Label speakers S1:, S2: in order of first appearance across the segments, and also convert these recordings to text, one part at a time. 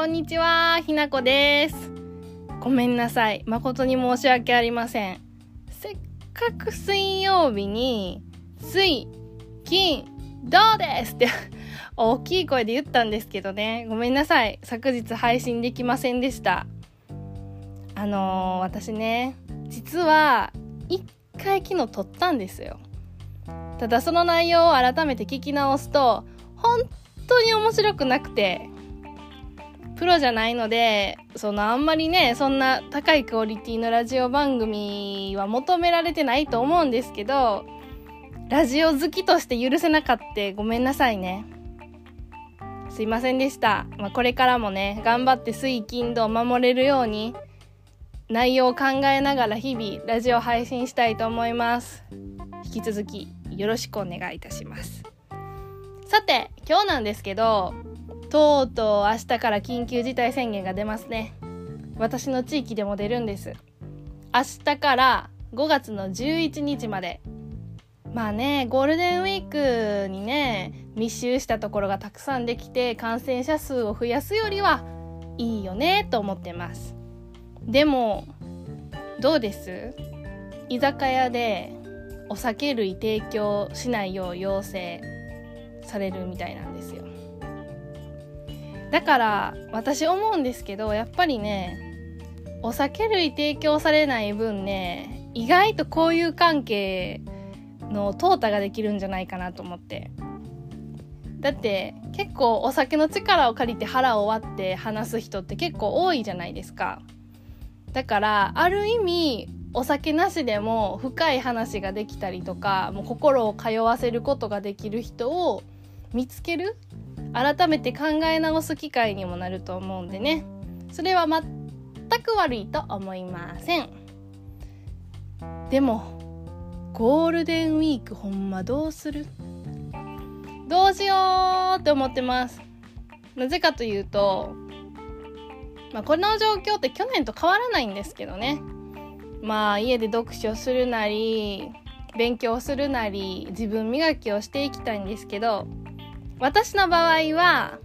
S1: こんにちは、ひなこです。ごめんなさい。誠に申し訳ありません。せっかく水曜日に、水、金、どうですって 大きい声で言ったんですけどね。ごめんなさい。昨日配信できませんでした。あのー、私ね、実は、一回昨日撮ったんですよ。ただその内容を改めて聞き直すと、本当に面白くなくて、プロじゃないので、そのあんまりね、そんな高いクオリティのラジオ番組は求められてないと思うんですけど、ラジオ好きとして許せなかったごめんなさいね。すいませんでした。まあ、これからもね、頑張って水金土を守れるように、内容を考えながら日々ラジオ配信したいと思います。引き続きよろしくお願いいたします。さて、今日なんですけど、とうとう明日から緊急事態宣言が出ますね。私の地域でも出るんです。明日から5月の11日まで。まあね、ゴールデンウィークにね、密集したところがたくさんできて感染者数を増やすよりはいいよねと思ってます。でも、どうです？居酒屋でお酒類提供しないよう要請されるみたいなんですよ。だから私思うんですけどやっぱりねお酒類提供されない分ね意外と交友関係の淘汰ができるんじゃないかなと思って。だって結構お酒の力を借りて腹を割って話す人って結構多いじゃないですか。だからある意味お酒なしでも深い話ができたりとかもう心を通わせることができる人を見つける改めて考え直す機会にもなると思うんでね。それは全く悪いと思いません。でもゴールデンウィークほんまどうする？どうしようって思ってます。なぜかというと、まあ、この状況って去年と変わらないんですけどね。まあ家で読書するなり勉強するなり自分磨きをしていきたいんですけど私の場合は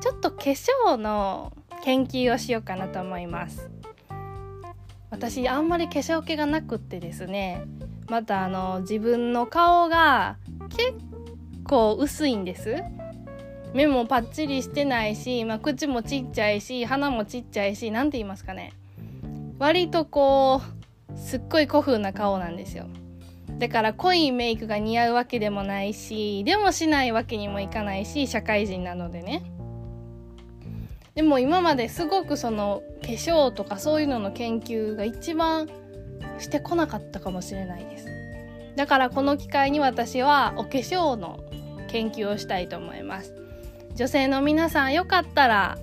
S1: ちょっと化粧の研究をしようかなと思います。私あんまり化粧気がなくってですねまたあの自分の顔が結構薄いんです。目もパッチリしてないし、まあ、口もちっちゃいし鼻もちっちゃいし何て言いますかね。割とこうすっごい古風な顔なんですよ。だから濃いメイクが似合うわけでもないしでもしないわけにもいかないし社会人なのでね。でも今まですごくその化粧とかそういうのの研究が一番してこなかったかもしれないです。だからこの機会に私はお化粧の研究をしたいと思います。女性の皆さんよかったら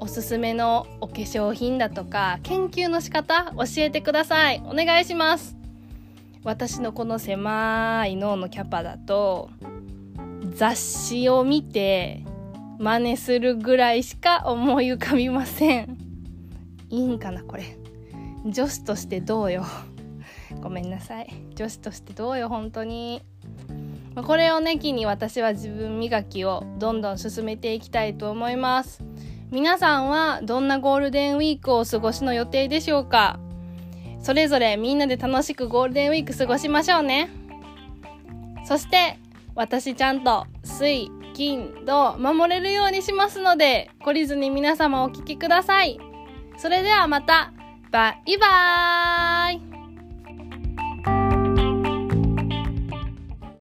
S1: おすすめのお化粧品だとか研究の仕方教えてください。お願いします。私のこの狭い脳のキャパだと雑誌を見て真似するぐらいしか思い浮かびません。いいんかなこれ。女子としてどうよ。ごめんなさい。女子としてどうよ本当に。これをね機に私は自分磨きをどんどん進めていきたいと思います。皆さんはどんなゴールデンウィークをお過ごしの予定でしょうか？それぞれみんなで楽しくゴールデンウィーク過ごしましょうね。そして私ちゃんと水金土守れるようにしますので懲りずに皆様お聴きください。それではまた。バイバーイ。